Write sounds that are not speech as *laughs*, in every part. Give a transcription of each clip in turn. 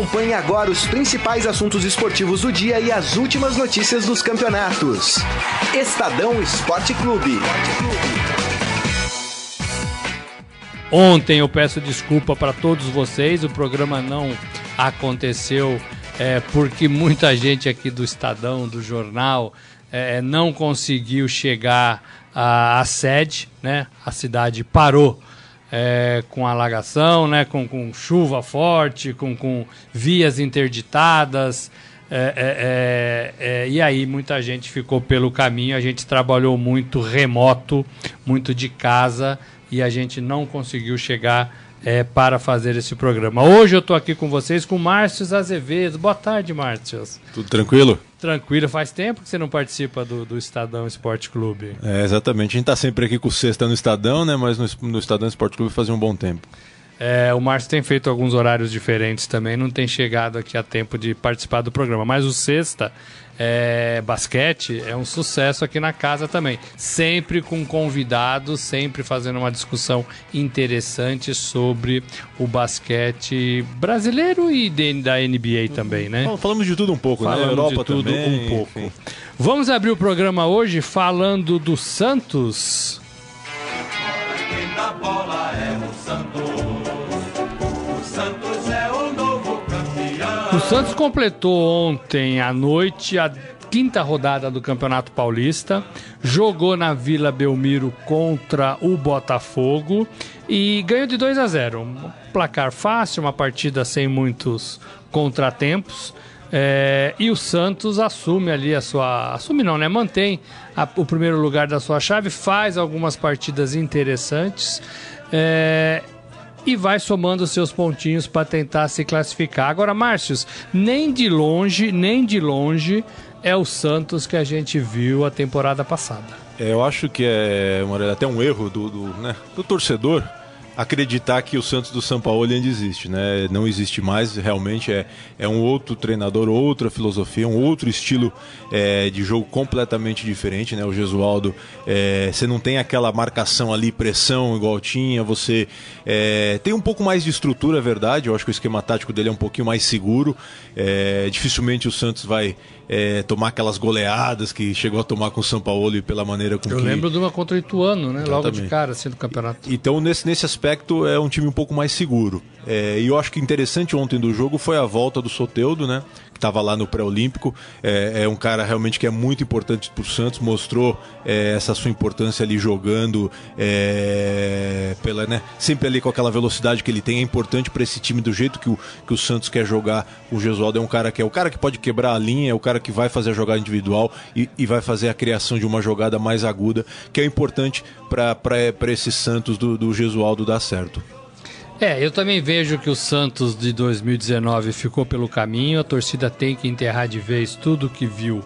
Acompanhe agora os principais assuntos esportivos do dia e as últimas notícias dos campeonatos. Estadão Esporte Clube. Ontem eu peço desculpa para todos vocês, o programa não aconteceu é, porque muita gente aqui do Estadão, do jornal, é, não conseguiu chegar à, à, sede, né? A cidade parou é, com alagação, né? Com, com chuva forte, com, com vias interditadas. É, é, é, é, e aí muita gente ficou pelo caminho, a gente trabalhou muito remoto, muito de casa e a gente não conseguiu chegar é, para fazer esse programa. Hoje eu estou aqui com vocês com Márcio Azevedo. Boa tarde, Márcio. Tudo tranquilo? Tranquilo. Faz tempo que você não participa do, do Estadão Esporte Clube. É, exatamente. A gente está sempre aqui com o Sexta no Estadão, né? Mas no, no Estadão Esporte Clube fazia um bom tempo. É, o Márcio tem feito alguns horários diferentes também, não tem chegado aqui a tempo de participar do programa. Mas o Sexta é, basquete é um sucesso aqui na casa também. Sempre com convidados, sempre fazendo uma discussão interessante sobre o basquete brasileiro e da NBA também, né? Falamos de tudo um pouco, Falamos né? Europa de tudo também, um pouco. Enfim. Vamos abrir o programa hoje falando do Santos. Quem dá bola Santos completou ontem à noite a quinta rodada do Campeonato Paulista, jogou na Vila Belmiro contra o Botafogo e ganhou de 2 a 0. Um placar fácil, uma partida sem muitos contratempos. É, e o Santos assume ali a sua. Assume não, né? Mantém a, o primeiro lugar da sua chave, faz algumas partidas interessantes. É, e vai somando seus pontinhos para tentar se classificar. Agora, Márcios, nem de longe, nem de longe é o Santos que a gente viu a temporada passada. É, eu acho que é até um erro do, do, né, do torcedor acreditar que o Santos do São Paulo ainda existe, né? Não existe mais, realmente é, é um outro treinador, outra filosofia, um outro estilo é, de jogo completamente diferente, né? O Gesualdo, é, você não tem aquela marcação ali, pressão igual tinha, você é, tem um pouco mais de estrutura, é verdade, eu acho que o esquema tático dele é um pouquinho mais seguro, é, dificilmente o Santos vai é, tomar aquelas goleadas que chegou a tomar com o São Paulo e pela maneira com Eu que... lembro de uma contra o Ituano, né? Exatamente. Logo de cara, assim, do campeonato. Então, nesse, nesse aspecto, é um time um pouco mais seguro. É, e eu acho que interessante ontem do jogo foi a volta do Soteudo, né? estava lá no pré-olímpico. É, é, um cara realmente que é muito importante para o Santos, mostrou é, essa sua importância ali jogando, é, pela, né, sempre ali com aquela velocidade que ele tem. É importante para esse time do jeito que o, que o Santos quer jogar. O Gesualdo é um cara que é o cara que pode quebrar a linha, é o cara que vai fazer a jogada individual e, e vai fazer a criação de uma jogada mais aguda, que é importante para esse Santos do, do Gesualdo dar certo. É, eu também vejo que o Santos de 2019 ficou pelo caminho, a torcida tem que enterrar de vez tudo que viu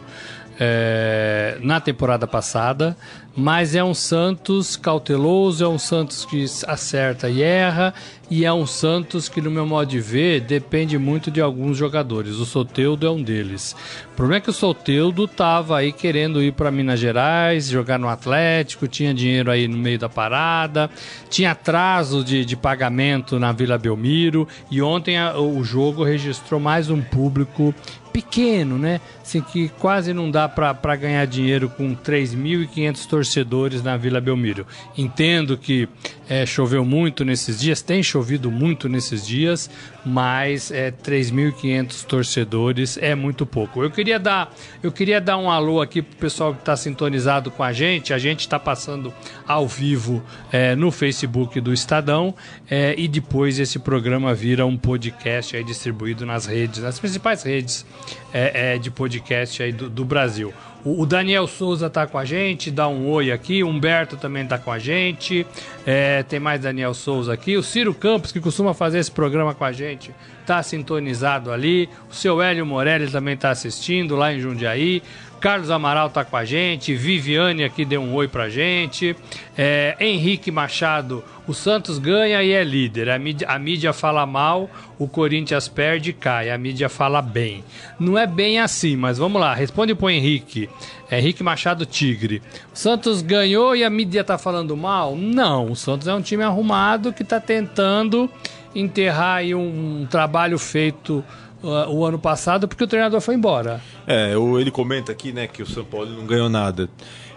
é, na temporada passada, mas é um Santos cauteloso, é um Santos que acerta e erra, e é um Santos que, no meu modo de ver, depende muito de alguns jogadores. O Soteudo é um deles. O problema é que o Soteudo estava aí querendo ir para Minas Gerais, jogar no Atlético, tinha dinheiro aí no meio da parada, tinha atraso de, de pagamento na Vila Belmiro, e ontem a, o jogo registrou mais um público pequeno, né? Assim, que quase não dá para ganhar dinheiro com 3.500 torcedores na Vila Belmiro. Entendo que é, choveu muito nesses dias, tem chovido muito nesses dias, mas é, 3.500 torcedores é muito pouco. Eu queria dar, eu queria dar um alô aqui pro pessoal que está sintonizado com a gente. A gente está passando ao vivo é, no Facebook do Estadão é, e depois esse programa vira um podcast aí distribuído nas redes, nas principais redes é, é, de podcast aí do, do Brasil. O, Daniel Souza tá com a gente, dá um oi aqui. O Humberto também tá com a gente. É, tem mais Daniel Souza aqui. O Ciro Campos, que costuma fazer esse programa com a gente, tá sintonizado ali. O seu Hélio Morelli também tá assistindo lá em Jundiaí. Carlos Amaral tá com a gente, Viviane aqui deu um oi pra gente, é, Henrique Machado, o Santos ganha e é líder. A mídia, a mídia fala mal, o Corinthians perde e cai. A mídia fala bem. Não é bem assim, mas vamos lá. Responde pro Henrique. É Henrique Machado Tigre. O Santos ganhou e a mídia tá falando mal? Não. O Santos é um time arrumado que tá tentando enterrar aí um trabalho feito o ano passado porque o treinador foi embora. É, ele comenta aqui, né, que o São Paulo não ganhou nada.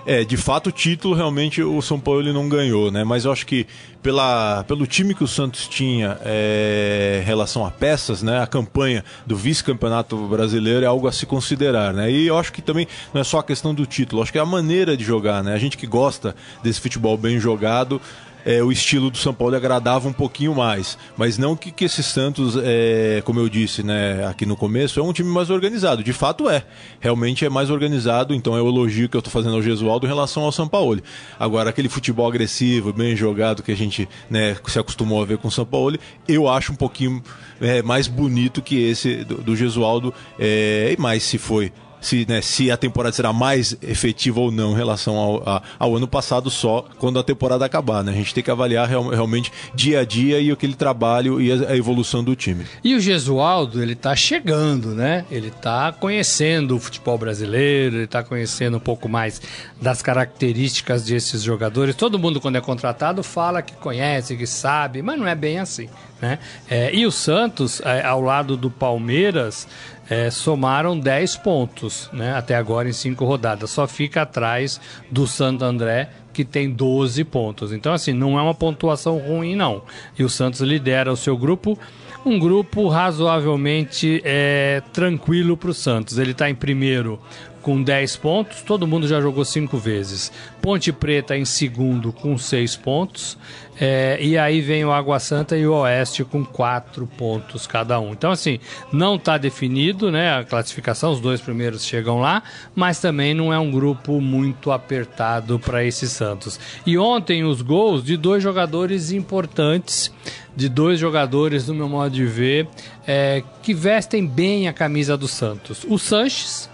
É, de fato, o título realmente o São Paulo ele não ganhou, né? Mas eu acho que pela, pelo time que o Santos tinha é, em relação a peças, né? A campanha do vice-campeonato brasileiro é algo a se considerar, né? E eu acho que também não é só a questão do título, acho que é a maneira de jogar, né? A gente que gosta desse futebol bem jogado, é, o estilo do São Paulo agradava um pouquinho mais. Mas não que, que esse Santos, é, como eu disse né, aqui no começo, é um time mais organizado. De fato é. Realmente é mais organizado, então é o elogio que eu estou fazendo ao Gesualdo em relação ao São Paulo. Agora, aquele futebol agressivo, bem jogado que a gente né, se acostumou a ver com o São Paulo, eu acho um pouquinho é, mais bonito que esse do, do Gesualdo. É, e mais se foi se, né, se a temporada será mais efetiva ou não em relação ao, a, ao ano passado só quando a temporada acabar. Né? A gente tem que avaliar real, realmente dia a dia e aquele trabalho e a, a, evolução do time. E o Gesualdo, ele está chegando, né? Ele está conhecendo o futebol brasileiro, ele está conhecendo um pouco mais das características desses jogadores. Todo mundo, quando é contratado, fala que conhece, que sabe, mas não é bem assim. Né? É, e o Santos, é, ao lado do Palmeiras, é, somaram 10 pontos né, até agora em cinco rodadas. Só fica atrás do Santo André, que tem 12 pontos. Então, assim, não é uma pontuação ruim, não. E o Santos lidera o seu grupo. Um grupo razoavelmente é, tranquilo para o Santos. Ele está em primeiro com 10 pontos, todo mundo já jogou 5 vezes. Ponte Preta em segundo com 6 pontos. É, e aí vem o Água Santa e o Oeste com 4 pontos cada um. Então, assim, não está definido né, a classificação, os dois primeiros chegam lá, mas também não é um grupo muito apertado para esse Santos. E ontem os gols de dois jogadores importantes de dois jogadores, no meu modo de ver, é, que vestem bem a camisa do Santos. O Sanches,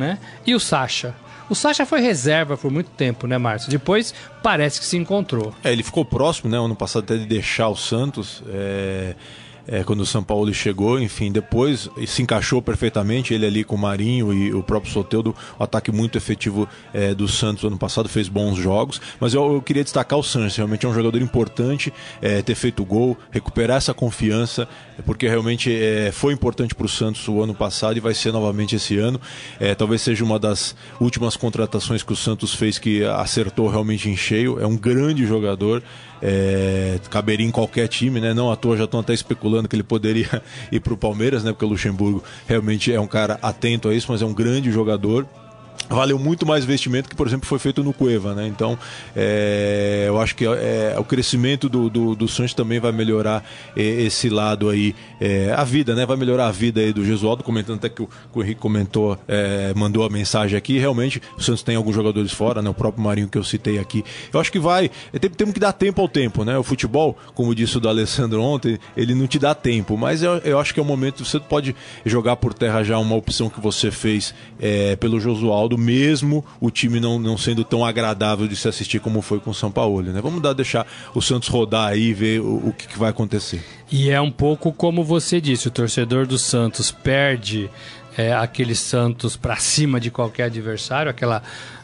né? E o Sacha. O Sacha foi reserva por muito tempo, né, Márcio? Depois parece que se encontrou. É, ele ficou próximo, né, ano passado até de deixar o Santos. É é, quando o São Paulo chegou, enfim, depois se encaixou perfeitamente, ele ali com o Marinho e o próprio Soteudo, o ataque muito efetivo é, do Santos ano passado, fez bons jogos, mas eu, eu queria destacar o Santos, realmente é um jogador importante, é, ter feito gol, recuperar essa confiança, porque realmente é, foi importante para o Santos o ano passado e vai ser novamente esse ano, é, talvez seja uma das últimas contratações que o Santos fez que acertou realmente em cheio, é um grande jogador, é, caberia em qualquer time, né? Não à toa já estão até especulando que ele poderia *laughs* ir para o Palmeiras, né? Porque o Luxemburgo realmente é um cara atento a isso, mas é um grande jogador valeu muito mais investimento que, por exemplo, foi feito no Cueva, né? Então, é, eu acho que é, o crescimento do, do, do também vai melhorar é, esse lado aí, é, a vida, né? Vai melhorar a vida aí do Gesualdo, comentando até que o, que o Henrique comentou, é, mandou a mensagem aqui, realmente o Santos tem alguns jogadores fora, né? O próprio Marinho que eu citei aqui. Eu acho que vai, tem, temos que dar tempo ao tempo, né? O futebol, como disse o Alessandro ontem, ele não te dá tempo, mas eu, eu acho que é o momento, você pode jogar por terra já uma opção que você fez é, pelo Josualdo, mesmo o time não, não sendo tão agradável de se assistir como foi com o São Paulo. Né? Vamos dar, deixar o Santos rodar aí e ver o, o que, que vai acontecer. E é um pouco como você disse, o torcedor do Santos perde é, aquele Santos para cima de qualquer adversário, aquela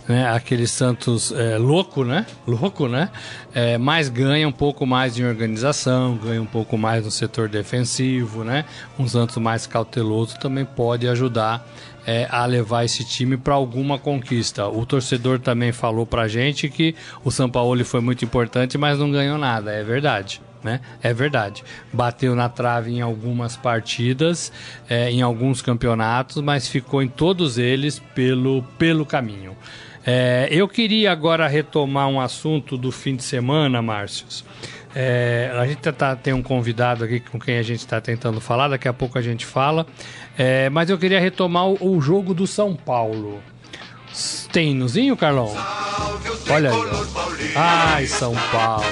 né, aquele Santos é, louco, né? Louco, né? É, mas ganha um pouco mais em organização, ganha um pouco mais no setor defensivo, né? Um Santos mais cauteloso também pode ajudar é, a levar esse time para alguma conquista. O torcedor também falou para gente que o São Paulo foi muito importante, mas não ganhou nada. É verdade. Né? É verdade. Bateu na trave em algumas partidas, é, em alguns campeonatos, mas ficou em todos eles pelo, pelo caminho. É, eu queria agora retomar um assunto do fim de semana, Márcios. É, a gente tá, tem um convidado aqui com quem a gente está tentando falar, daqui a pouco a gente fala. É, mas eu queria retomar o, o, jogo do São Paulo. Tem hinozinho, Carlão? Olha aí. Ai, São Paulo.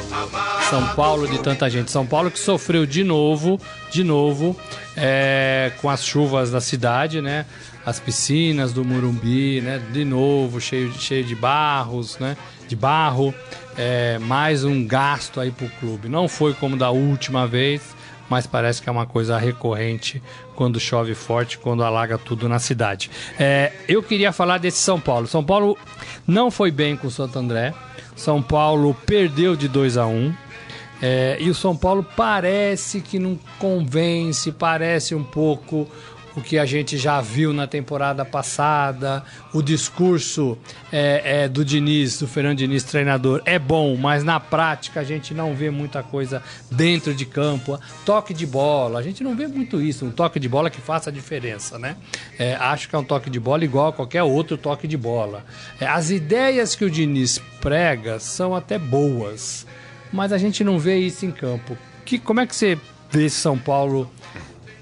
São Paulo de tanta gente. São Paulo que sofreu de novo, de novo, é, com as chuvas da cidade, né? as piscinas do Murumbi, né? De novo, cheio, cheio de barros, né? De barro. É, mais um gasto aí pro clube. Não foi como da última vez, mas parece que é uma coisa recorrente quando chove forte, quando alaga tudo na cidade. É, eu queria falar desse São Paulo. São Paulo não foi bem com o Santo André. São Paulo perdeu de 2 a 1 um. É, e o São Paulo parece que não convence, parece um pouco o que a gente já viu na temporada passada. O discurso é, é, do Diniz, do Fernando Diniz, treinador, é bom, mas na prática a gente não vê muita coisa dentro de campo. Toque de bola, a gente não vê muito isso. Um toque de bola que faça a diferença, né? É, acho que é um toque de bola igual a qualquer outro toque de bola. É, as ideias que o Diniz prega são até boas, mas a gente não vê isso em campo. Que, como é que você vê São Paulo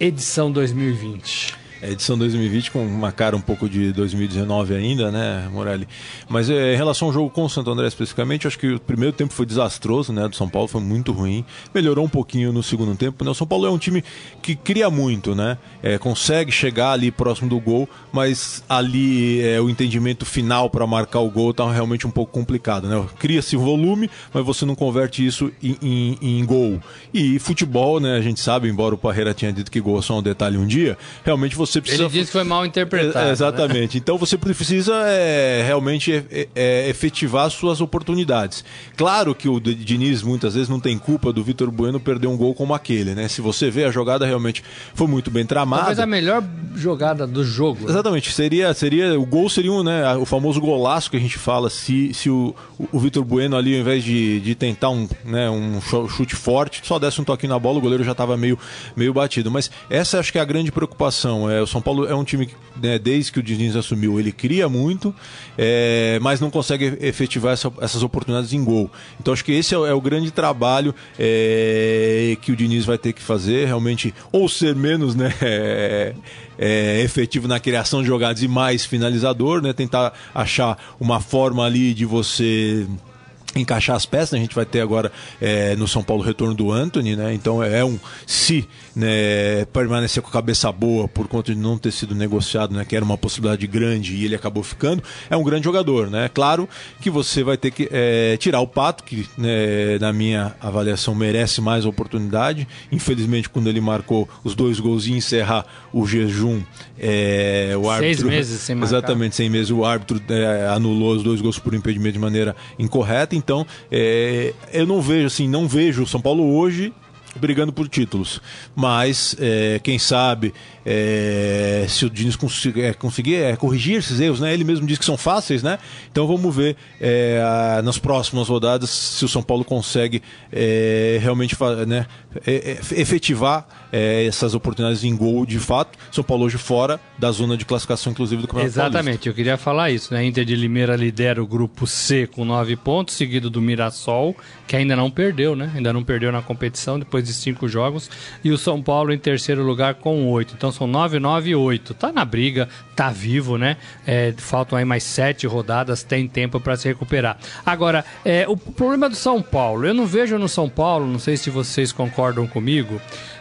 edição 2020? É, edição 2020 com uma cara um pouco de 2019 ainda, né, Morelli? Mas é, em relação ao jogo com o Santo André especificamente, acho que o primeiro tempo foi desastroso, né, do São Paulo, foi muito ruim. Melhorou um pouquinho no segundo tempo, né? O São Paulo é um time que cria muito, né? É, consegue chegar ali próximo do gol, mas ali é, o entendimento final para marcar o gol tá realmente um pouco complicado, né? Cria-se volume, mas você não converte isso em, em, em, gol. E futebol, né, a gente sabe, embora o Parreira tinha dito que gol é só um detalhe um dia, realmente você precisa. Ele disse que foi mal interpretado. É, exatamente. Né? Então você precisa é, realmente é, é, efetivar suas oportunidades. Claro que o Diniz muitas vezes não tem culpa do Vitor Bueno perder um gol como aquele, né? Se você vê a jogada realmente foi muito bem tramada. Talvez a melhor jogada do jogo. Né? Exatamente. Seria, seria o gol seria um, né, o famoso golaço que a gente fala se, se o, o Vitor Bueno ali ao invés de, de tentar um, né, um chute forte, só desse um toquinho na bola, o goleiro já estava meio, meio batido. Mas essa acho que é a grande preocupação. É, o São Paulo é um time que, né, desde que o Diniz assumiu, ele cria muito, é, mas não consegue efetivar essa, essas oportunidades em gol. Então acho que esse é, é o grande trabalho é, que o Diniz vai ter que fazer, realmente, ou ser menos né, *laughs* é, é, efetivo na criação de jogadas e mais finalizador, né, tentar achar uma forma ali de você encaixar as peças. Né? A gente vai ter agora é, no São Paulo o retorno do Anthony, né? Então é um se né, permanecer com a cabeça boa por conta de não ter sido negociado, né? Que era uma possibilidade grande e ele acabou ficando. É um grande jogador, né? Claro que você vai ter que é, tirar o Pato, que né, na minha avaliação merece mais oportunidade. Infelizmente, quando ele marcou os dois gols e encerrar o jejum, é, o árbitro. Seis meses sem *laughs* marcar. Exatamente, seis meses. O árbitro é, anulou os dois gols por impedimento de maneira incorreta. Então, é, eu não vejo assim, não vejo o São Paulo hoje brigando por títulos. Mas, é, quem sabe, é, se o Diniz conseguir, é, conseguir é, corrigir esses erros, né? Ele mesmo diz que são fáceis, né? Então vamos ver é, nas próximas rodadas se o São Paulo consegue é, realmente né, efetivar essas oportunidades em gol de fato. São Paulo hoje fora da zona de classificação, inclusive, do Campeonato Exatamente, Paulista. eu queria falar isso, né? Inter de Limeira lidera o grupo C com nove pontos, seguido do Mirassol, que ainda não perdeu, né? Ainda não perdeu na competição depois de cinco jogos, e o São Paulo em terceiro lugar com oito. Então são 9, 9 e 8. Tá na briga, tá vivo, né? É, faltam aí mais sete rodadas, tem tempo para se recuperar. Agora, é, o problema do São Paulo, eu não vejo no São Paulo, não sei se vocês concordam comigo,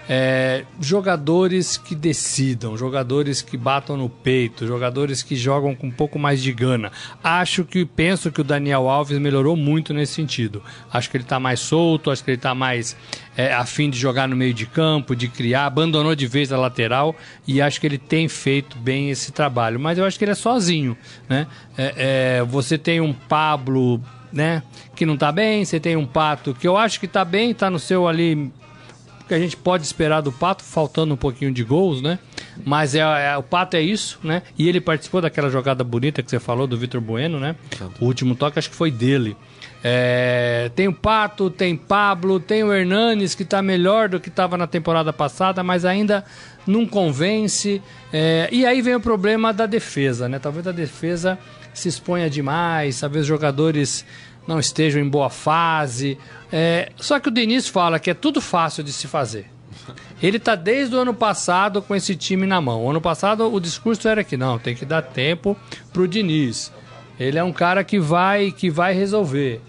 é, jogadores que decidam, jogadores que batam no peito, jogadores que jogam com um pouco mais de gana. Acho que penso que o Daniel Alves melhorou muito nesse sentido. Acho que ele está mais solto, acho que ele está mais é, afim de jogar no meio de campo, de criar, abandonou de vez a lateral e acho que ele tem feito bem esse trabalho. Mas eu acho que ele é sozinho, né? É, é, você tem um Pablo né? Que não tá bem, você tem um Pato que eu acho que tá bem, tá no seu ali que a gente pode esperar do Pato, faltando um pouquinho de gols, né? Mas é, é, o Pato é isso, né? E ele participou daquela jogada bonita que você falou do Vitor Bueno, né? Exato. O último toque acho que foi dele. É, tem o Pato, tem Pablo, tem o Hernanes que está melhor do que estava na temporada passada, mas ainda não convence. É, e aí vem o problema da defesa, né? Talvez a defesa se exponha demais, talvez jogadores não estejam em boa fase. É, só que o Denis fala que é tudo fácil de se fazer. Ele está desde o ano passado com esse time na mão. O ano passado o discurso era que não, tem que dar tempo para o Diniz. Ele é um cara que vai que vai resolver.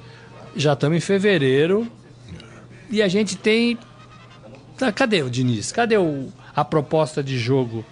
Já estamos em fevereiro e a gente tem. Tá, cadê o Diniz? Cadê o, a proposta de jogo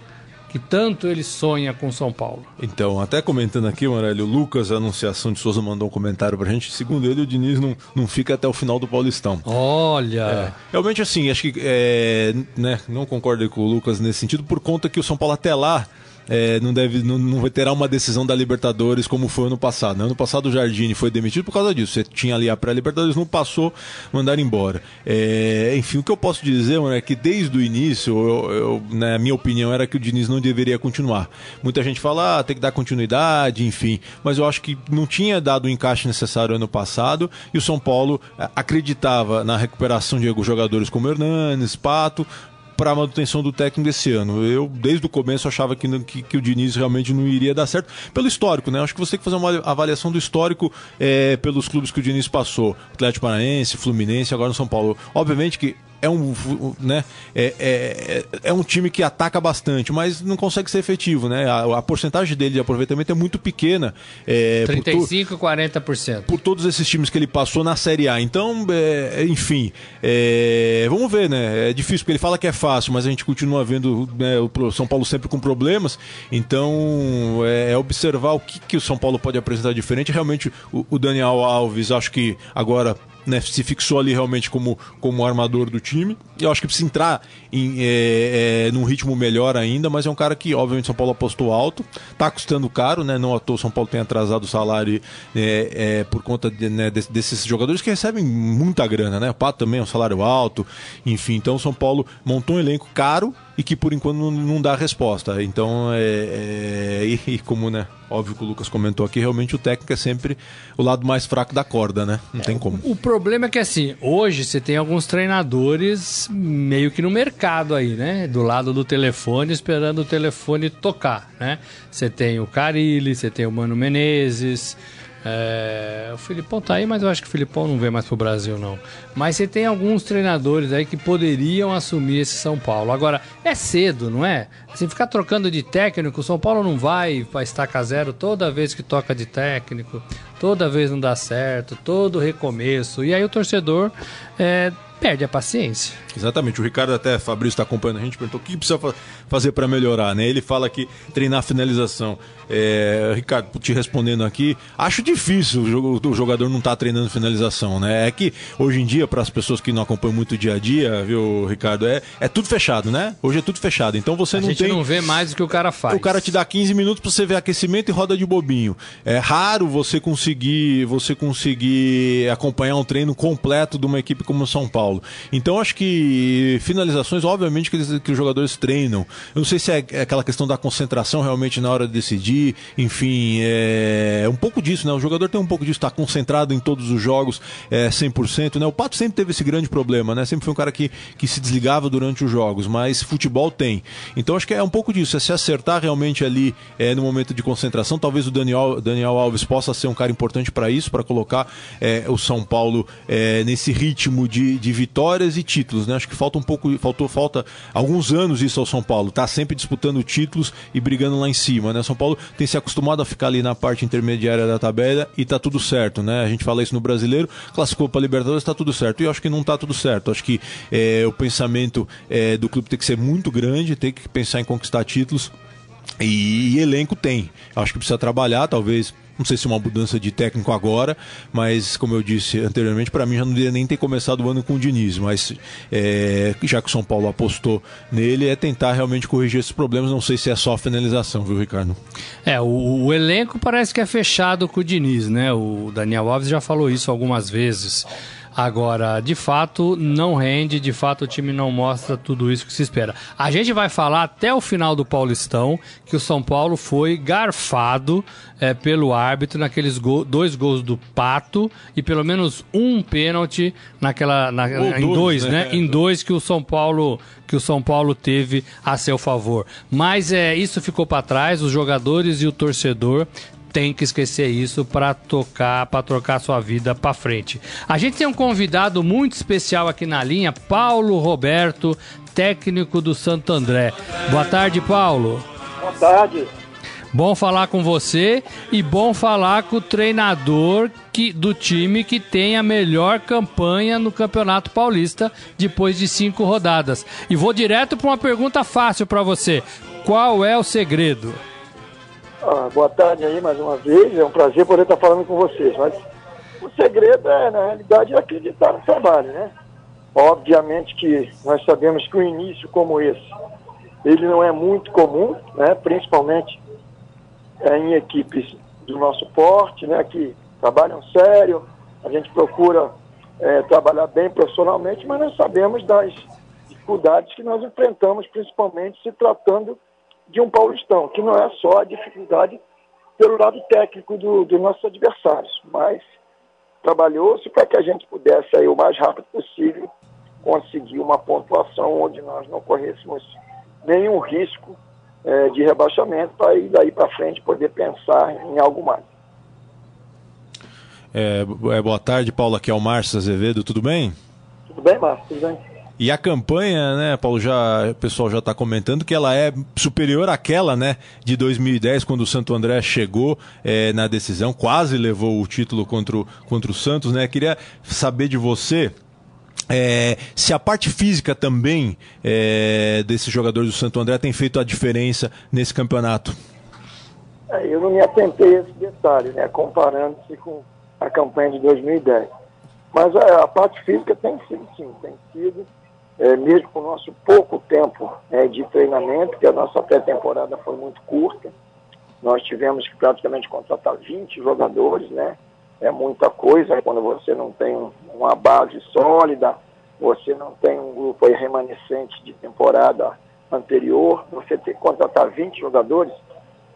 que tanto ele sonha com São Paulo. Então, até comentando aqui, Morelli, o Lucas, a Anunciação de Souza, mandou um comentário pra gente. Segundo ele, o Diniz não, não fica até o final do Paulistão. Olha! É, realmente, assim, acho que é, né, não concordo com o Lucas nesse sentido, por conta que o São Paulo até lá é, não deve não, não terá uma decisão da Libertadores como foi ano passado. Né? Ano passado o Jardine foi demitido por causa disso. Você tinha ali a pré-Libertadores, não passou, mandaram embora. É, enfim, o que eu posso dizer mano, é que desde o início, eu, eu, né, a minha opinião era que o Diniz não deveria continuar. Muita gente fala, ah, tem que dar continuidade, enfim. Mas eu acho que não tinha dado o encaixe necessário ano passado e o São Paulo é, acreditava na recuperação de jogadores como Hernanes, Pato, para a manutenção do técnico desse ano. Eu, desde o começo, achava que, que, que, o Diniz realmente não iria dar certo, pelo histórico, né? Acho que você tem que fazer uma avaliação do histórico é, pelos clubes que o Diniz passou. Atlético Paranaense, Fluminense, agora no São Paulo. Obviamente que é um, né, é, é, é, um time que ataca bastante, mas não consegue ser efetivo, né? A, a porcentagem dele de aproveitamento é muito pequena. É, 35 por 40%. Por todos esses times que ele passou na Série A. Então, é, enfim, é, vamos ver, né? É difícil, porque ele fala que é fácil, mas a gente continua vendo né, o São Paulo sempre com problemas. Então, é, é, observar o que, que o São Paulo pode apresentar diferente. Realmente, o, o Daniel Alves, acho que agora né, se fixou ali realmente como, como armador do time. Eu acho que precisa entrar em, é, é, num ritmo melhor ainda, mas é um cara que, obviamente, São Paulo apostou alto, está custando caro, né? Não à toa São Paulo tem atrasado o salário é, é por conta de, né, desses jogadores que recebem muita grana, né? O Pato também é um salário alto, enfim. Então, São Paulo montou um elenco caro e que por enquanto não, dá resposta. Então, é, é e, e, como, né? Óbvio que o Lucas comentou aqui, realmente o técnico é sempre o lado mais fraco da corda, né? Não tem como. O, o problema é que, assim, hoje você tem alguns treinadores meio que no mercado aí, né? Do lado do telefone, esperando o telefone tocar, né? Você tem o Carilli, você tem o Mano Menezes, é, o Filipão tá aí, mas eu acho que o Filipão não vem mais pro Brasil, não. Mas você tem alguns treinadores aí que poderiam assumir esse São Paulo. Agora, é cedo, não é? Se ficar trocando de técnico, o São Paulo não vai para estaca zero toda vez que toca de técnico, toda vez não dá certo, todo recomeço. E aí o torcedor é, perde a paciência. Exatamente. O Ricardo até, Fabrício está acompanhando a gente, perguntou o que precisa fazer para melhorar, né? Ele fala que treinar a finalização. É, Ricardo, te respondendo aqui, acho difícil o jogador não estar tá treinando finalização, né? É que hoje em dia, para as pessoas que não acompanham muito o dia a dia, viu, Ricardo, é, é tudo fechado, né? Hoje é tudo fechado. Então você a não gente tem. não vê mais o que o cara faz. O cara te dá 15 minutos para você ver aquecimento e roda de bobinho. É raro você conseguir, você conseguir acompanhar um treino completo de uma equipe como o São. Paulo. Então acho que finalizações, obviamente, que, eles, que os jogadores treinam. Eu não sei se é, é aquela questão da concentração realmente na hora de decidir, enfim, é um pouco disso, né? O jogador tem um pouco disso, está concentrado em todos os jogos é, 100%, né? O Pato sempre teve esse grande problema, né? Sempre foi um cara que, que se desligava durante os jogos, mas futebol tem. Então acho que é um pouco disso, é se acertar realmente ali é, no momento de concentração. Talvez o Daniel, Daniel Alves possa ser um cara importante para isso, para colocar é, o São Paulo é, nesse ritmo de, de vitórias e títulos, né? Acho que falta um pouco, faltou falta alguns anos isso ao São Paulo, tá sempre disputando títulos e brigando lá em cima, né? São Paulo tem se acostumado a ficar ali na parte intermediária da tabela e tá tudo certo, né? A gente fala isso no Brasileiro, classificou para Libertadores, tá tudo certo. E eu acho que não tá tudo certo. Acho que é, o pensamento é, do clube tem que ser muito grande, tem que pensar em conquistar títulos. E, elenco tem. Acho que precisa trabalhar, talvez não sei se uma mudança de técnico agora, mas como eu disse anteriormente, para mim já não deveria nem ter começado o ano com o Diniz, mas é, já que o São Paulo apostou nele, é tentar realmente corrigir esses problemas. Não sei se é só a finalização, viu, Ricardo? É, o, o elenco parece que é fechado com o Diniz, né? O Daniel Alves já falou isso algumas vezes. Agora, de fato, não rende, de fato o time não mostra tudo isso que se espera. A gente vai falar até o final do Paulistão que o São Paulo foi garfado é, pelo árbitro naqueles dois gols do Pato e pelo menos um pênalti naquela na, em dois, dois né? né? Em dois que o São Paulo que o São Paulo teve a seu favor. Mas é, isso ficou para trás, os jogadores e o torcedor tem que esquecer isso para tocar, para trocar sua vida para frente. A gente tem um convidado muito especial aqui na linha, Paulo Roberto, técnico do Santo André. Boa tarde, Paulo. Boa tarde. Bom falar com você e bom falar com o treinador que, do time que tem a melhor campanha no Campeonato Paulista depois de cinco rodadas. E vou direto para uma pergunta fácil para você. qual é o segredo? Ah, boa tarde aí mais uma vez, é um prazer poder estar falando com vocês, mas o segredo é, na realidade, acreditar no trabalho, né? Obviamente que nós sabemos que um início como esse, ele não é muito comum, né? principalmente é, em equipes do nosso porte, né? que trabalham sério, a gente procura é, trabalhar bem profissionalmente, mas nós sabemos das dificuldades que nós enfrentamos, principalmente se tratando de um paulistão, que não é só a dificuldade pelo lado técnico dos do nossos adversários, mas trabalhou-se para que a gente pudesse aí o mais rápido possível conseguir uma pontuação onde nós não corrêssemos nenhum risco é, de rebaixamento para ir daí para frente poder pensar em algo mais. É, é, boa tarde, Paulo. Aqui é o Márcio Azevedo, tudo bem? Tudo bem, Márcio, tudo bem. E a campanha, né, Paulo, já, o pessoal já está comentando que ela é superior àquela, né, de 2010, quando o Santo André chegou é, na decisão, quase levou o título contra o, contra o Santos, né? Queria saber de você é, se a parte física também é, desses jogadores do Santo André tem feito a diferença nesse campeonato. É, eu não me atentei a esse detalhe, né, comparando-se com a campanha de 2010. Mas a, a parte física tem sido, sim, tem sido, é, mesmo com o nosso pouco tempo é, de treinamento, que a nossa pré-temporada foi muito curta, nós tivemos que praticamente contratar 20 jogadores, né? é muita coisa quando você não tem uma base sólida, você não tem um grupo remanescente de temporada anterior, você ter que contratar 20 jogadores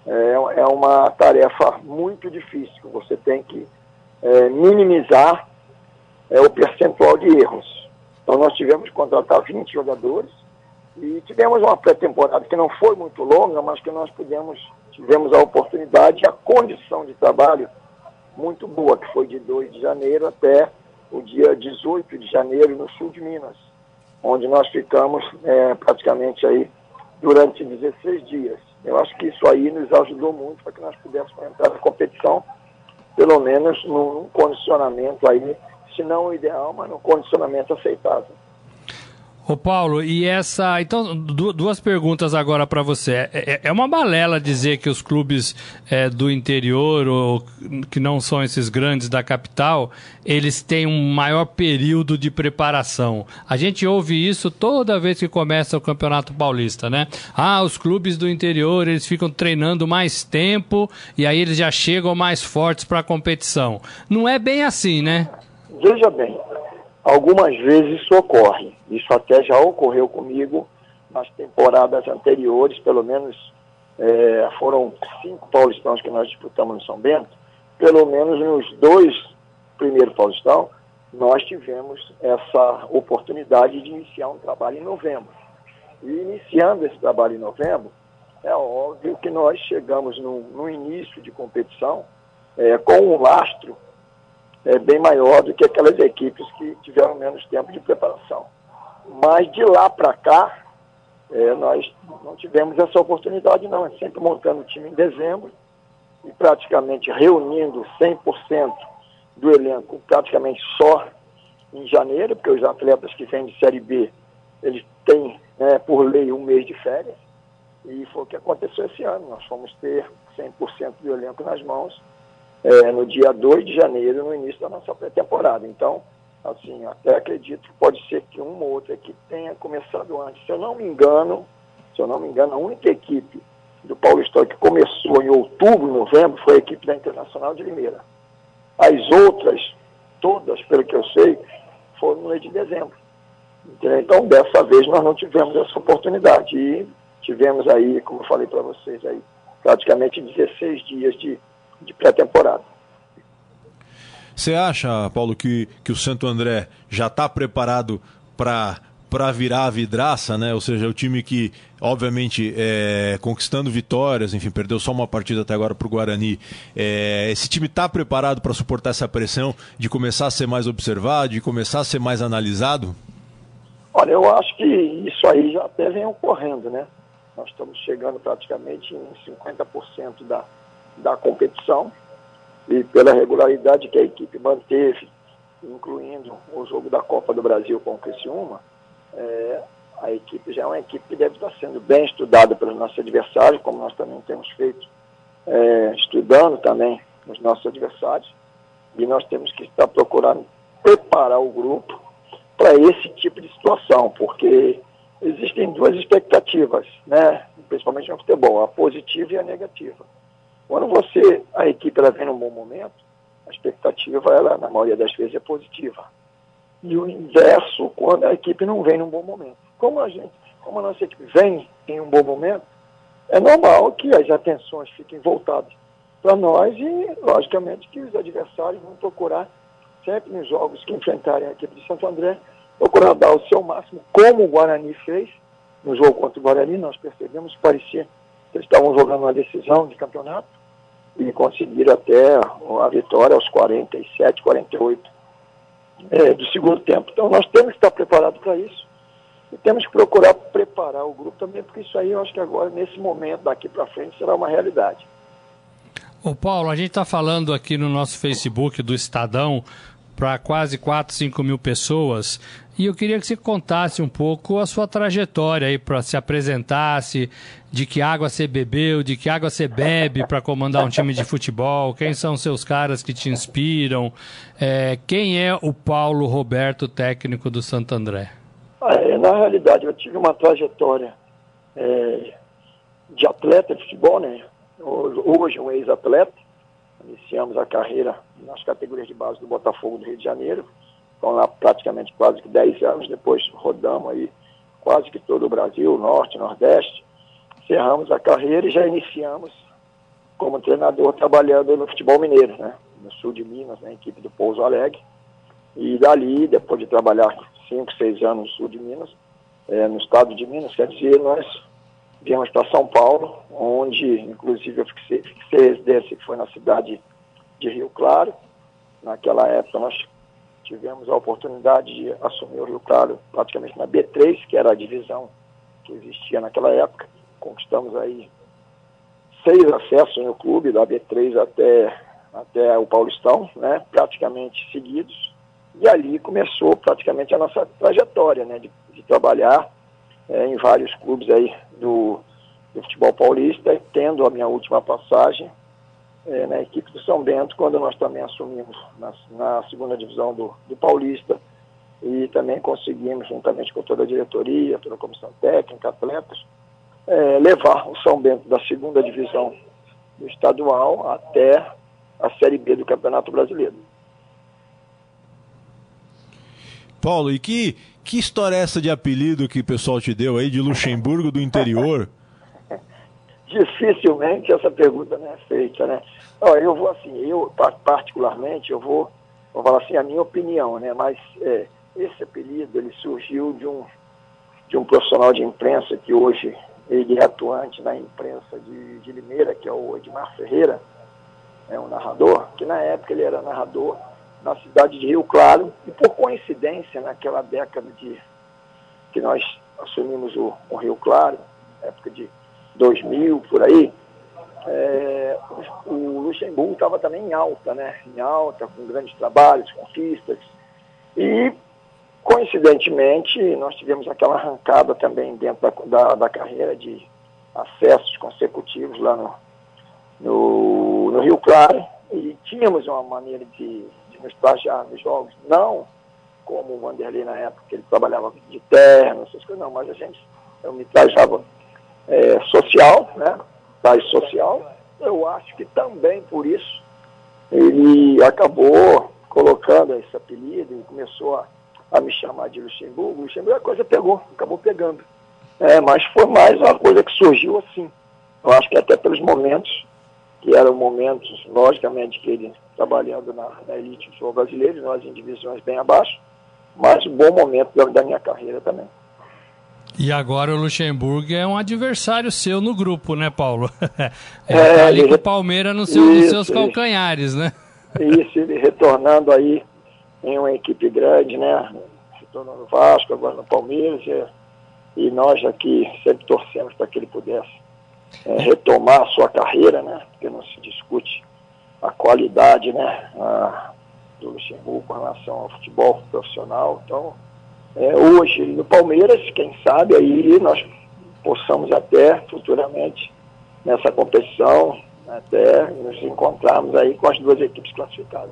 é, é uma tarefa muito difícil. Você tem que é, minimizar é, o percentual de erros. Então nós tivemos que contratar 20 jogadores e tivemos uma pré-temporada que não foi muito longa, mas que nós pudemos, tivemos a oportunidade e a condição de trabalho muito boa, que foi de 2 de janeiro até o dia 18 de janeiro no sul de Minas, onde nós ficamos é, praticamente aí durante 16 dias. Eu acho que isso aí nos ajudou muito para que nós pudéssemos entrar na competição, pelo menos num condicionamento aí, se não o ideal, mas num condicionamento aceitável. Ô Paulo, e essa. Então, duas perguntas agora para você. É, é, é, uma balela dizer que os clubes é, do interior, ou que não são esses grandes da capital, eles têm um maior período de preparação. A gente ouve isso toda vez que começa o Campeonato Paulista, né? Ah, os clubes do interior, eles ficam treinando mais tempo e aí eles já chegam mais fortes para a competição. Não é bem assim, né? Veja bem, Algumas vezes isso ocorre. Isso até já ocorreu comigo nas temporadas anteriores, pelo menos é, foram cinco paulistãos que nós disputamos no São Bento. Pelo menos nos dois primeiros paulistão, nós tivemos essa oportunidade de iniciar um trabalho em novembro. E iniciando esse trabalho em novembro, é óbvio que nós chegamos no, no início de competição é, com um lastro é, bem maior do que aquelas equipes que tiveram menos tempo de preparação. Mas de lá para cá, é, nós não tivemos essa oportunidade, não. É sempre montando o time em dezembro e praticamente reunindo 100% do elenco praticamente só em janeiro, porque os atletas que vêm de Série B, eles têm, né, por lei, um mês de férias. E foi o que aconteceu esse ano. Nós fomos ter 100% do elenco nas mãos é, no dia 2 de janeiro, no início da nossa pré-temporada. Então, assim, até acredito que pode ser que uma ou outra equipe tenha começado antes. Se eu não me engano, se eu não me engano, a única equipe do Paulistão que começou em outubro, novembro, foi a equipe da Internacional de Limeira. As outras, todas, pelo que eu sei, foram no mês de dezembro. Então, dessa vez, nós não tivemos essa oportunidade. E tivemos aí, como eu falei para vocês, aí, praticamente 16 dias de de pré-temporada. Você acha, Paulo, que, que o Santo André já está preparado para para virar a vidraça, né? Ou seja, o time que, obviamente, é, conquistando vitórias, enfim, perdeu só uma partida até agora para o Guarani. É, esse time está preparado para suportar essa pressão de começar a ser mais observado, de começar a ser mais analisado? Olha, eu acho que isso aí já até vem ocorrendo, né? Nós estamos chegando praticamente em 50% da, da competição e pela regularidade que a equipe manteve, incluindo o jogo da Copa do Brasil com o Criciúma, é, a equipe já é uma equipe que deve estar sendo bem estudada pelos nossos adversários, como nós também temos feito, é, estudando também os nossos adversários. E nós temos que estar procurando preparar o grupo para esse tipo de situação, porque existem duas expectativas, né? principalmente no futebol, a positiva e a negativa. Quando você, a equipe ela vem num bom momento, a expectativa, ela, na maioria das vezes, é positiva. E o inverso, quando a equipe não vem num bom momento. Como a gente, como a nossa equipe vem em um bom momento, é normal que as atenções fiquem voltadas para nós e, logicamente, que os adversários vão procurar, sempre nos jogos que enfrentarem a equipe de Santo André, procurar dar o seu máximo, como o Guarani fez no jogo contra o Guarani. Nós percebemos que parecia que eles estavam jogando uma decisão de campeonato e conseguiram até a vitória aos 47, 48 é, do segundo tempo. Então nós temos que estar preparados para isso e temos que procurar preparar o grupo também, porque isso aí eu acho que agora, nesse momento, daqui para frente, será uma realidade. Ô Paulo, a gente está falando aqui no nosso Facebook do Estadão para quase 4, 5 mil pessoas. E eu queria que você contasse um pouco a sua trajetória aí, para se apresentasse, de que água você bebeu, de que água você bebe para comandar um time de futebol, quem são seus caras que te inspiram, é, quem é o Paulo Roberto, técnico do Santo André? É, na realidade, eu tive uma trajetória é, de atleta de futebol, né? Hoje um ex-atleta, iniciamos a carreira nas categorias de base do Botafogo do Rio de Janeiro, estão lá praticamente quase que 10 anos, depois rodamos aí quase que todo o Brasil, Norte, Nordeste, encerramos a carreira e já iniciamos como treinador trabalhando no futebol mineiro, né? no sul de Minas, na equipe do Pouso Alegre. E dali, depois de trabalhar 5, 6 anos no sul de Minas, é, no estado de Minas, quer dizer, nós viemos para São Paulo, onde inclusive eu fixei, fixei residência, que foi na cidade de Rio Claro. Naquela época nós tivemos a oportunidade de assumir o Rio Claro praticamente na B3, que era a divisão que existia naquela época. Conquistamos aí seis acessos no clube, da B3 até, até o Paulistão, né, praticamente seguidos. E ali começou praticamente a nossa trajetória né, de, de trabalhar é, em vários clubes aí do, do futebol paulista, tendo a minha última passagem é, na equipe do São Bento, quando nós também assumimos na, na segunda divisão do, do, Paulista e também conseguimos, juntamente com toda a diretoria, toda a comissão técnica, atletas, é, levar o São Bento da segunda divisão do estadual até a Série B do Campeonato Brasileiro. Paulo, e que, que história é essa de apelido que o pessoal te deu aí de Luxemburgo do interior? *laughs* Dificilmente essa pergunta não é feita, né? Olha, eu vou assim, eu particularmente, eu vou, vou falar assim a minha opinião, né? Mas é, esse apelido ele surgiu de um de um profissional de imprensa que hoje ele é atuante na imprensa de, de Limeira, que é o Edmar Ferreira, é um narrador, que na época ele era narrador na cidade de Rio Claro, e por coincidência, naquela década de que nós assumimos o, o Rio Claro, época de 2000, por aí, é, o Luxemburgo estava também em alta, né? Em alta, com grandes trabalhos, conquistas. E, coincidentemente, nós tivemos aquela arrancada também dentro da, da, da carreira de acessos consecutivos lá no, no, no Rio Claro. E tínhamos uma maneira de no estagiar nos jogos, não como o Vanderlei na época, que ele trabalhava de terno, essas coisas, não, mas a gente, eu me trajava é, social, né, traje social, eu acho que também por isso ele acabou colocando esse apelido e começou a, a me chamar de Luxemburgo, Luxemburgo a coisa pegou, acabou pegando. É, mas foi mais uma coisa que surgiu assim. Eu acho que até pelos momentos, que eram momentos, logicamente, que ele trabalhando na, na elite do futebol brasileiro, nós em divisões bem abaixo, mas um bom momento da, da minha carreira também. E agora o Luxemburgo é um adversário seu no grupo, né, Paulo? *laughs* é, é tá ali ele, com o Palmeiras no seu, isso, nos seus calcanhares, né? Isso, ele retornando aí em uma equipe grande, né? Retornando no Vasco, agora no Palmeiras, e, e nós aqui sempre torcemos para que ele pudesse é, retomar a sua carreira, né? Porque não se discute a qualidade né, a, do Luxemburgo com relação ao futebol profissional. Então, é, hoje no Palmeiras, quem sabe aí nós possamos até futuramente nessa competição até nos encontrarmos aí com as duas equipes classificadas.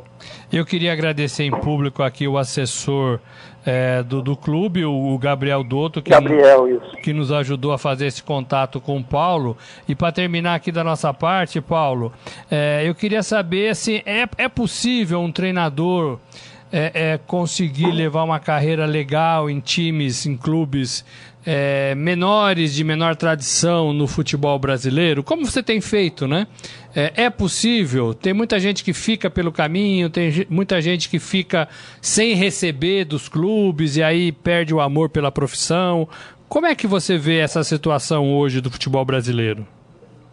Eu queria agradecer em público aqui o assessor é, do, do clube, o, Gabriel Dotto, que, Gabriel, que nos ajudou a fazer esse contato com o Paulo. E para terminar aqui da nossa parte, Paulo, é, eu queria saber se é, é possível um treinador é, é, conseguir levar uma carreira legal em times, em clubes é, menores, de menor tradição no futebol brasileiro, como você tem feito, né? É, é, possível, tem muita gente que fica pelo caminho, tem muita gente que fica sem receber dos clubes e aí perde o amor pela profissão. Como é que você vê essa situação hoje do futebol brasileiro?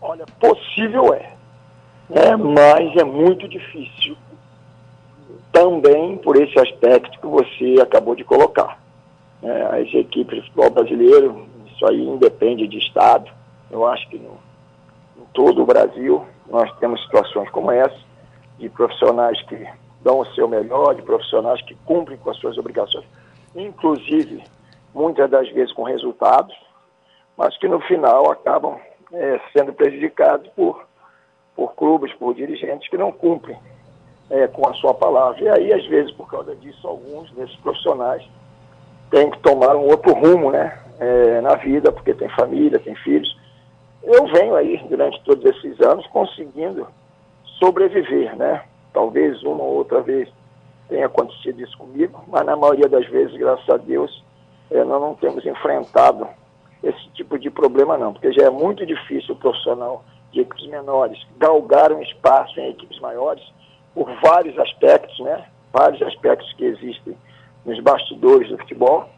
Olha, possível é, né? mas é muito difícil também por esse aspecto que você acabou de colocar. É, as equipes de futebol brasileiro, isso aí independe de Estado. Eu acho que no, em todo o Brasil nós temos situações como essa, de profissionais que dão o seu melhor, de profissionais que cumprem com as suas obrigações, inclusive muitas das vezes com resultados, mas que no final acabam é, sendo prejudicados por, por clubes, por dirigentes que não cumprem é, com a sua palavra. E aí, às vezes, por causa disso, alguns desses profissionais têm que tomar um outro rumo né, é, na vida, porque tem família, tem filhos. Eu venho aí, durante todos esses anos, conseguindo sobreviver, né? Talvez uma ou outra vez tenha acontecido isso comigo, mas na maioria das vezes, graças a Deus, é, nós não temos enfrentado esse tipo de problema não, porque já é muito difícil o profissional de equipes menores galgar um espaço em equipes maiores, por vários aspectos, né? Vários aspectos que existem nos bastidores do futebol.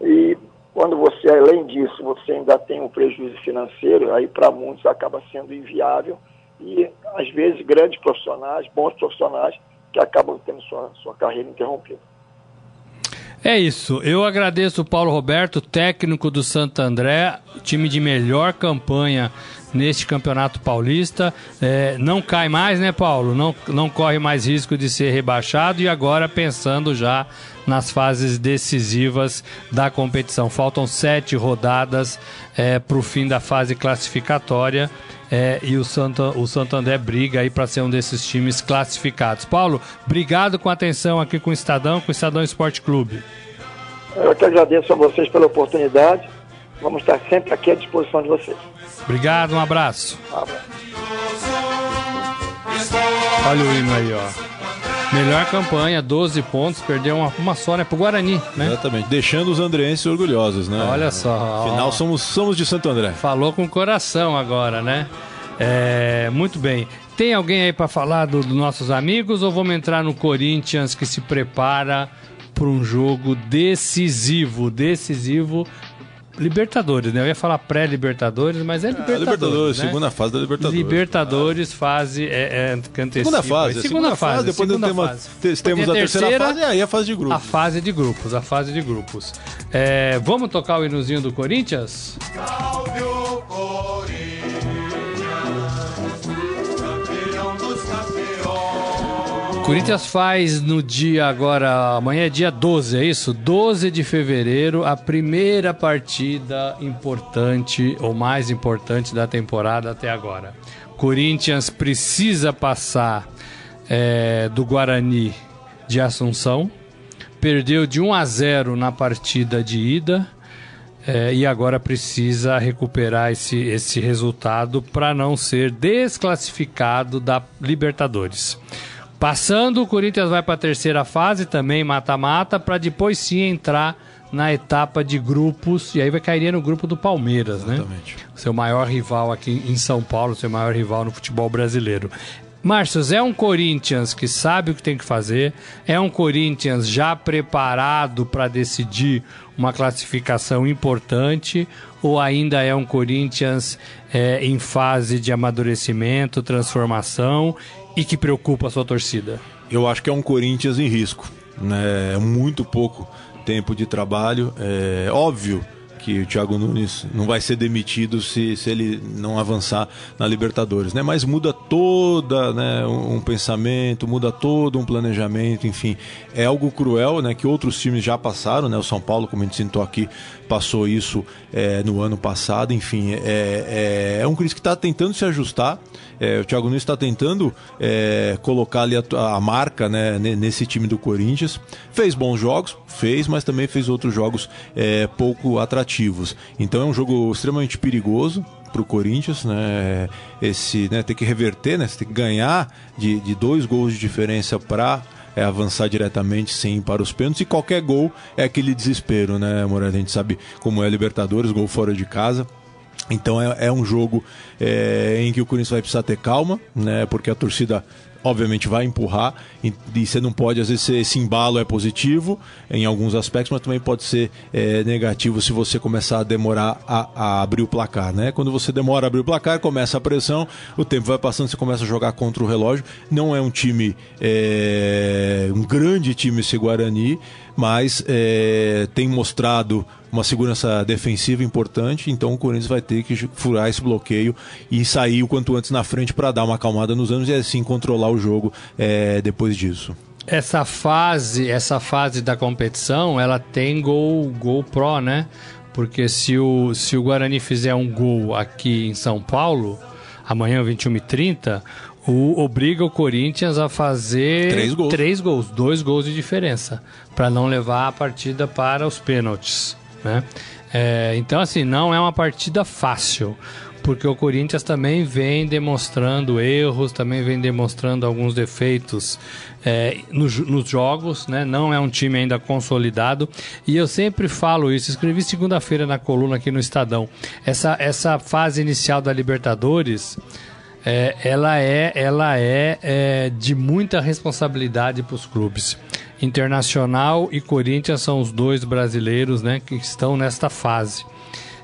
E quando você, além disso, você ainda tem um prejuízo financeiro, aí para muitos acaba sendo inviável. E às vezes grandes profissionais, bons profissionais, que acabam tendo sua, sua carreira interrompida. É isso. Eu agradeço o Paulo Roberto, técnico do Santo André, time de melhor campanha neste campeonato paulista. É, não cai mais, né, Paulo? Não, não corre mais risco de ser rebaixado e agora pensando já nas fases decisivas da competição. Faltam sete rodadas é, para o fim da fase classificatória. É, e o Santo, o Santo André briga aí para ser um desses times classificados. Paulo, obrigado com a atenção aqui com o Estadão, com o Estadão Esporte Clube. Eu que agradeço a vocês pela oportunidade. Vamos estar sempre aqui à disposição de vocês. Obrigado, um abraço. Um abraço. Olha o hino aí, ó. Melhor campanha, 12 pontos, perdeu uma, uma só, né? Pro Guarani, né? Exatamente, deixando os andreenses orgulhosos, né? Olha só. Afinal, somos, somos de Santo André. Falou com o coração agora, né? É, muito bem. Tem alguém aí para falar dos do nossos amigos ou vamos entrar no Corinthians que se prepara para um jogo decisivo? Decisivo Libertadores, né? Eu ia falar pré-Libertadores, mas é Libertadores. É, Libertadores, né? segunda fase da Libertadores. Libertadores, fase é, é, que Segunda fase, segunda, segunda fase. fase. Depois segunda temos, fase. temos a, a terceira, terceira fase, aí a fase de grupos. A fase de grupos, a fase de grupos. É, vamos tocar o hinozinho do Corinthians? Salve o Corinthians! Corinthians faz no dia agora, amanhã é dia 12, é isso? 12 de fevereiro, a primeira partida importante ou mais importante da temporada até agora. Corinthians precisa passar é, do Guarani de Assunção, perdeu de 1 a 0 na partida de ida. É, e agora precisa recuperar esse, esse resultado para não ser desclassificado da Libertadores. Passando, o Corinthians vai para a terceira fase, também mata-mata, para depois sim entrar na etapa de grupos, e aí vai cair no grupo do Palmeiras, né? Exatamente. né? Seu maior rival aqui em São Paulo, seu maior rival no futebol brasileiro. Márcio, é um Corinthians que sabe o que tem que fazer, é um Corinthians já preparado para decidir uma classificação importante, ou ainda é um Corinthians é, em fase de amadurecimento, transformação e que preocupa a sua torcida? Eu acho que é um Corinthians em risco. Né? É muito pouco tempo de trabalho. É óbvio que o Thiago Nunes não vai ser demitido se, se ele não avançar na Libertadores, né? Mas muda toda, né, um, pensamento, muda todo um planejamento, enfim, é algo cruel, né? Que outros times já passaram, né? O São Paulo, como a gente sentou aqui, passou isso é, no ano passado, enfim, é, é, é um Cris que está tentando se ajustar. É, o Thiago Nunes está tentando é, colocar ali a, a, marca né, nesse time do Corinthians. Fez bons jogos, fez, mas também fez outros jogos é, pouco atrativos. Então é um jogo extremamente perigoso para o Corinthians, né? Esse, né, tem que reverter, né? Tem que ganhar de, de dois gols de diferença para é avançar diretamente ir para os pênaltis. E qualquer gol é aquele desespero, né, Moreira? A gente sabe como é Libertadores, gol fora de casa. Então é, é um jogo é, em que o Corinthians vai precisar ter calma, né? Porque a torcida obviamente vai empurrar e, e, você não pode, às vezes, esse embalo é positivo em alguns aspectos, mas também pode ser é, negativo se você começar a demorar a, a, abrir o placar, né? Quando você demora a abrir o placar, começa a pressão, o tempo vai passando, você começa a jogar contra o relógio. Não é um time, é, um grande time esse Guarani, mas é, tem mostrado uma segurança defensiva importante, então o Corinthians vai ter que furar esse bloqueio e sair o quanto antes na frente para dar uma acalmada nos anos e assim controlar o jogo é, depois disso. Essa fase, essa fase da competição, ela tem gol, gol pro, né? Porque se o, se o Guarani fizer um gol aqui em São Paulo, amanhã 21 e 30 o, obriga o Corinthians a fazer três gols, três gols dois gols de diferença, para não levar a partida para os pênaltis. Né? É, então, assim, não é uma partida fácil, porque o Corinthians também vem demonstrando erros, também vem demonstrando alguns defeitos é, nos, nos, jogos, né? não é um time ainda consolidado. E eu sempre falo isso, escrevi segunda-feira na coluna aqui no Estadão. Essa, essa fase inicial da Libertadores. É, ela é, ela é, é de muita responsabilidade para os clubes. Internacional e Corinthians são os dois brasileiros né, que estão nesta fase.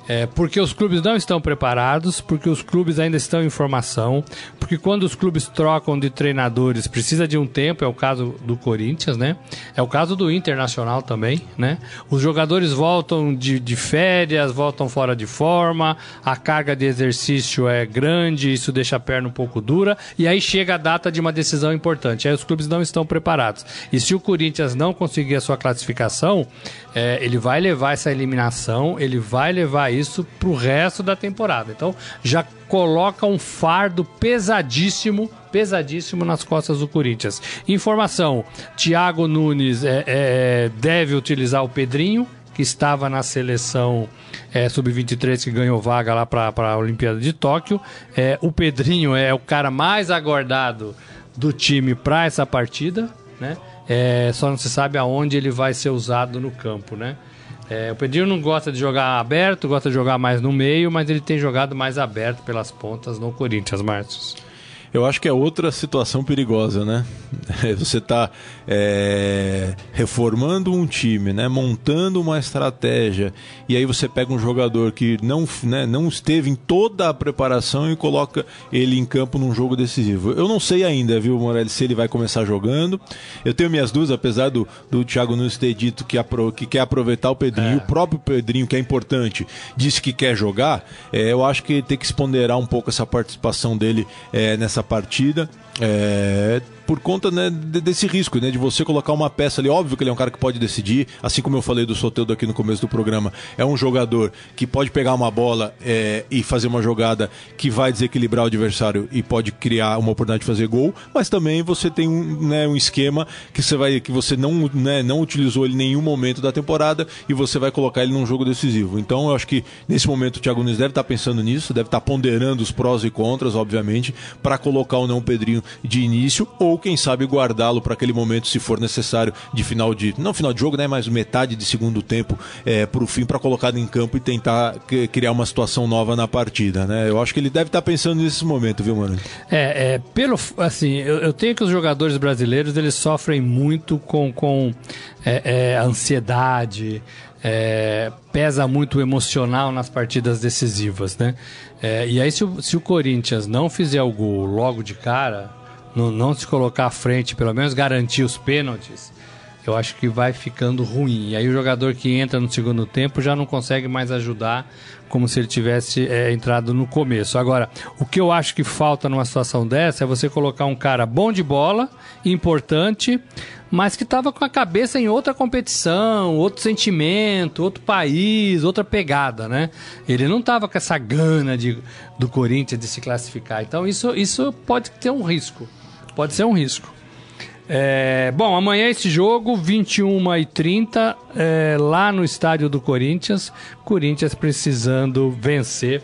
É, porque os clubes não estão preparados, porque os clubes ainda estão em formação, porque quando os clubes trocam de treinadores precisa de um tempo, é o caso do Corinthians, né? É o caso do Internacional também, né? Os jogadores voltam de, de férias, voltam fora de forma, a carga de exercício é grande, isso deixa a perna um pouco dura, e aí chega a data de uma decisão importante. Aí os clubes não estão preparados. E se o Corinthians não conseguir a sua classificação, é, ele vai levar essa eliminação, ele vai levar isso pro resto da temporada. Então já coloca um fardo pesadíssimo, pesadíssimo nas costas do Corinthians. Informação: Thiago Nunes é, é, deve utilizar o Pedrinho, que estava na seleção é, sub-23 que ganhou vaga lá para a Olimpíada de Tóquio. É, o Pedrinho é o cara mais aguardado do time para essa partida, né? É, só não se sabe aonde ele vai ser usado no campo, né? É, o Pedrinho não gosta de jogar aberto, gosta de jogar mais no meio, mas ele tem jogado mais aberto pelas pontas no Corinthians, Márcio. Eu acho que é outra situação perigosa, né? *laughs* Você está é, reformando um time, né? montando uma estratégia, e aí você pega um jogador que não, né, não esteve em toda a preparação e coloca ele em campo num jogo decisivo. Eu não sei ainda, viu, Morelli, se ele vai começar jogando. Eu tenho minhas dúvidas, apesar do, do Thiago Nunes ter dito que, apro que quer aproveitar o Pedrinho, é. o próprio Pedrinho, que é importante, disse que quer jogar. É, eu acho que tem que ponderar um pouco essa participação dele é, nessa partida. É, por conta né, desse risco, né, de você colocar uma peça ali. Óbvio que ele é um cara que pode decidir, assim como eu falei do Soteldo aqui no começo do programa. É um jogador que pode pegar uma bola é, e fazer uma jogada que vai desequilibrar o adversário e pode criar uma oportunidade de fazer gol, mas também você tem um, né, um esquema que você, vai, que você não, né, não utilizou ele em nenhum momento da temporada e você vai colocar ele num jogo decisivo. Então eu acho que nesse momento o Thiago Nunes deve estar pensando nisso, deve estar ponderando os prós e contras, obviamente, para colocar ou não o Pedrinho de início ou ou quem sabe guardá-lo para aquele momento, se for necessário, de final de. Não final de jogo, né? Mas metade de segundo tempo é, para o fim, para colocá-lo em campo e tentar criar uma situação nova na partida, né? Eu acho que ele deve estar tá pensando nesse momento, viu, mano? É, é pelo. Assim, eu, eu, tenho que os jogadores brasileiros eles sofrem muito com, com é, é, ansiedade. É, pesa muito o emocional nas partidas decisivas, né? É, e aí, se o, se o Corinthians não fizer o gol logo de cara, não, não se colocar à frente, pelo menos garantir os pênaltis, eu acho que vai ficando ruim. E aí o jogador que entra no segundo tempo já não consegue mais ajudar como se ele tivesse é, entrado no começo. Agora, o que eu acho que falta numa situação dessa é você colocar um cara bom de bola, importante, mas que estava com a cabeça em outra competição, outro sentimento, outro país, outra pegada, né? Ele não estava com essa gana de, do Corinthians de se classificar. Então isso, isso pode ter um risco. Pode ser um risco. É, bom, amanhã esse jogo, 21h30, é, lá no estádio do Corinthians. Corinthians precisando vencer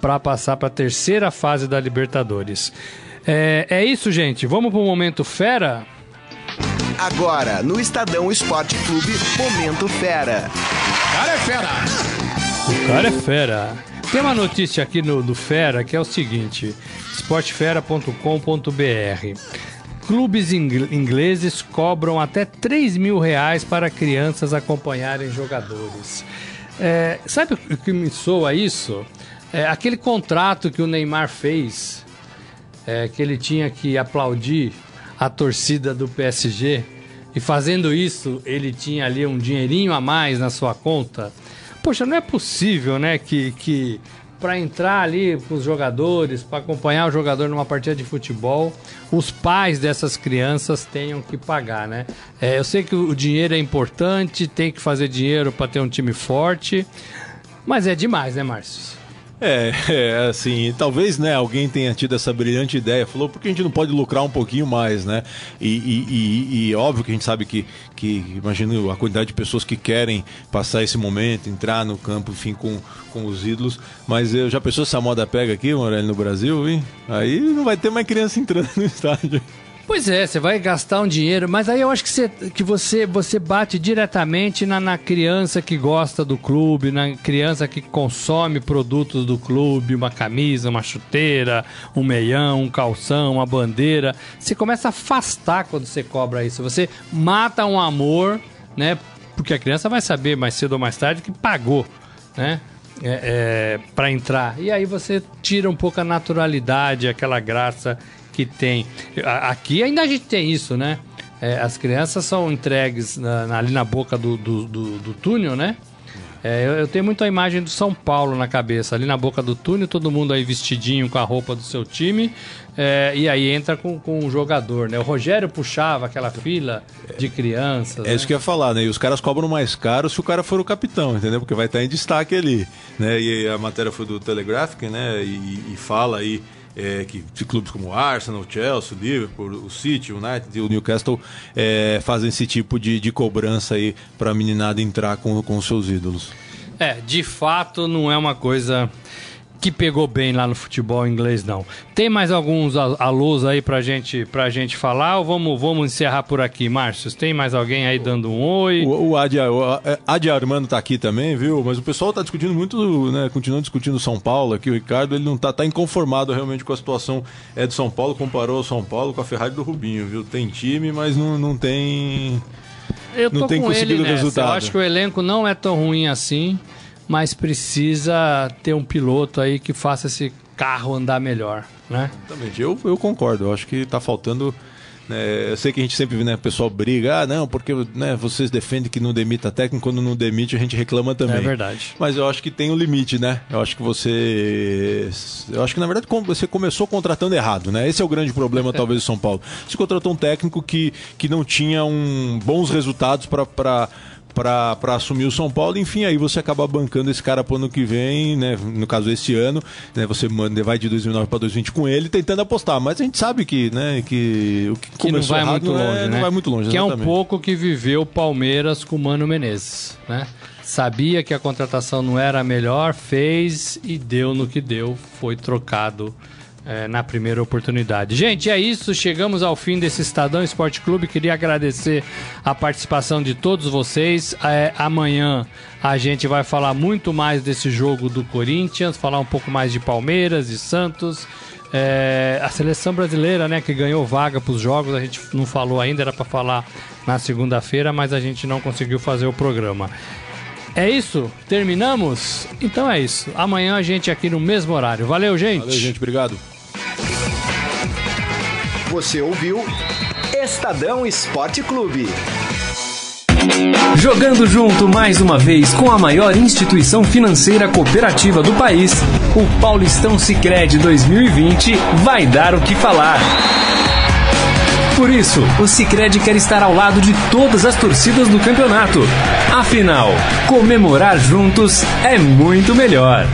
para passar para a terceira fase da Libertadores. É, é isso, gente. Vamos para o momento fera? Agora, no Estadão Esporte Clube, Momento Fera. Cara é fera! O cara é fera. Tem uma notícia aqui no, do Fera que é o seguinte: esportefera.com.br. Clubes ingleses cobram até 3 mil reais para crianças acompanharem jogadores. É, sabe o que me soa isso? É aquele contrato que o Neymar fez, é, que ele tinha que aplaudir a torcida do PSG, e fazendo isso ele tinha ali um dinheirinho a mais na sua conta. Poxa, não é possível, né, que, que para entrar ali com os jogadores, para acompanhar o jogador numa partida de futebol, os pais dessas crianças tenham que pagar, né? É, eu sei que o dinheiro é importante, tem que fazer dinheiro para ter um time forte, mas é demais, né, Márcio? É, é, assim, talvez, né, alguém tenha tido essa brilhante ideia, falou, porque a gente não pode lucrar um pouquinho mais, né? E, e, e, e óbvio que a gente sabe que, que, imagino a quantidade de pessoas que querem passar esse momento, entrar no campo, enfim, com, com os ídolos, mas eu já pensou se a moda pega aqui, Morelli, no Brasil, hein? Aí não vai ter mais criança entrando no *laughs* estádio. Pois é, você vai gastar um dinheiro, mas aí eu acho que você, que você, você bate diretamente na, na criança que gosta do clube, na criança que consome produtos do clube, uma camisa, uma chuteira, um meião, um calção, uma bandeira. Você começa a afastar quando você cobra isso. Você mata um amor, né? Porque a criança vai saber mais cedo ou mais tarde que pagou, né? É, é, para entrar. E aí você tira um pouco a naturalidade, aquela graça que tem. Aqui ainda a gente tem isso, né? É, as crianças são entregues na, ali na boca do, do, do, do túnel, né? É, eu, eu, tenho muito a imagem do São Paulo na cabeça, ali na boca do túnel, todo mundo aí vestidinho com a roupa do seu time, é, e aí entra com, com um jogador, né? O Rogério puxava aquela fila de crianças. É né? isso que eu ia falar, né? E os caras cobram mais caro se o cara for o capitão, entendeu? Porque vai estar em destaque ali, né? E a matéria foi do Telegraphic, né? E, e fala aí é, que de clubes como Arsenal, Chelsea, Liverpool, o City, o United e o Newcastle é, fazem esse tipo de, de cobrança aí para a meninada entrar com, com os seus ídolos. É, de fato não é uma coisa que pegou bem lá no futebol inglês, não. Tem mais alguns alôs aí pra gente, pra gente falar ou vamos, vamos encerrar por aqui, Márcio? Tem mais alguém aí dando um oi? O, o, Adi, o Adi Armando tá aqui também, viu? Mas o pessoal tá discutindo muito, né? Continuando discutindo São Paulo aqui. O Ricardo, ele não tá, tá inconformado realmente com a situação é, do São Paulo. Comparou o São Paulo com a Ferrari do Rubinho, viu? Tem time, mas não, não tem... Eu não tem conseguido ele resultado. Eu acho que o elenco não é tão ruim assim mas precisa ter um piloto aí que faça esse carro andar melhor, né? Exatamente, eu, eu concordo, eu acho que está faltando. Né, eu sei que a gente sempre vê, né, o pessoal briga, ah, não, porque né, vocês defendem que não demita técnico, quando não demite a gente reclama também. É verdade. Mas eu acho que tem um limite, né? Eu acho que você. Eu acho que na verdade você começou contratando errado, né? Esse é o grande problema, *laughs* talvez, do São Paulo. Você contratou um técnico que, que não tinha um, bons resultados para para assumir o São Paulo. Enfim, aí você acaba bancando esse cara pro ano que vem, né? No caso, esse ano, né? Você manda, vai de 2009 para 2020 com ele, tentando apostar. Mas a gente sabe que, né? Que o que, que não vai muito longe, é, né? Não vai muito longe, Que exatamente. é um pouco que viveu Palmeiras com o Mano Menezes, né? Sabia que a contratação não era a melhor, fez e deu no que deu, foi trocado é, na primeira oportunidade. Gente, é isso. Chegamos ao fim desse Estadão Esporte Clube. Queria agradecer a participação de todos vocês. É, amanhã a gente vai falar muito mais desse jogo do Corinthians, falar um pouco mais de Palmeiras e Santos. É, a seleção brasileira, né, que ganhou vaga para os jogos, a gente não falou ainda, era para falar na segunda-feira, mas a gente não conseguiu fazer o programa. É isso? Terminamos? Então é isso. Amanhã a gente aqui no mesmo horário. Valeu, gente. Valeu, gente. Obrigado. Você ouviu Estadão Esporte Clube. Jogando junto mais uma vez com a maior instituição financeira cooperativa do país, o Paulistão Sicredi 2020 vai dar o que falar. Por isso, o Sicredi quer estar ao lado de todas as torcidas do campeonato. Afinal, comemorar juntos é muito melhor.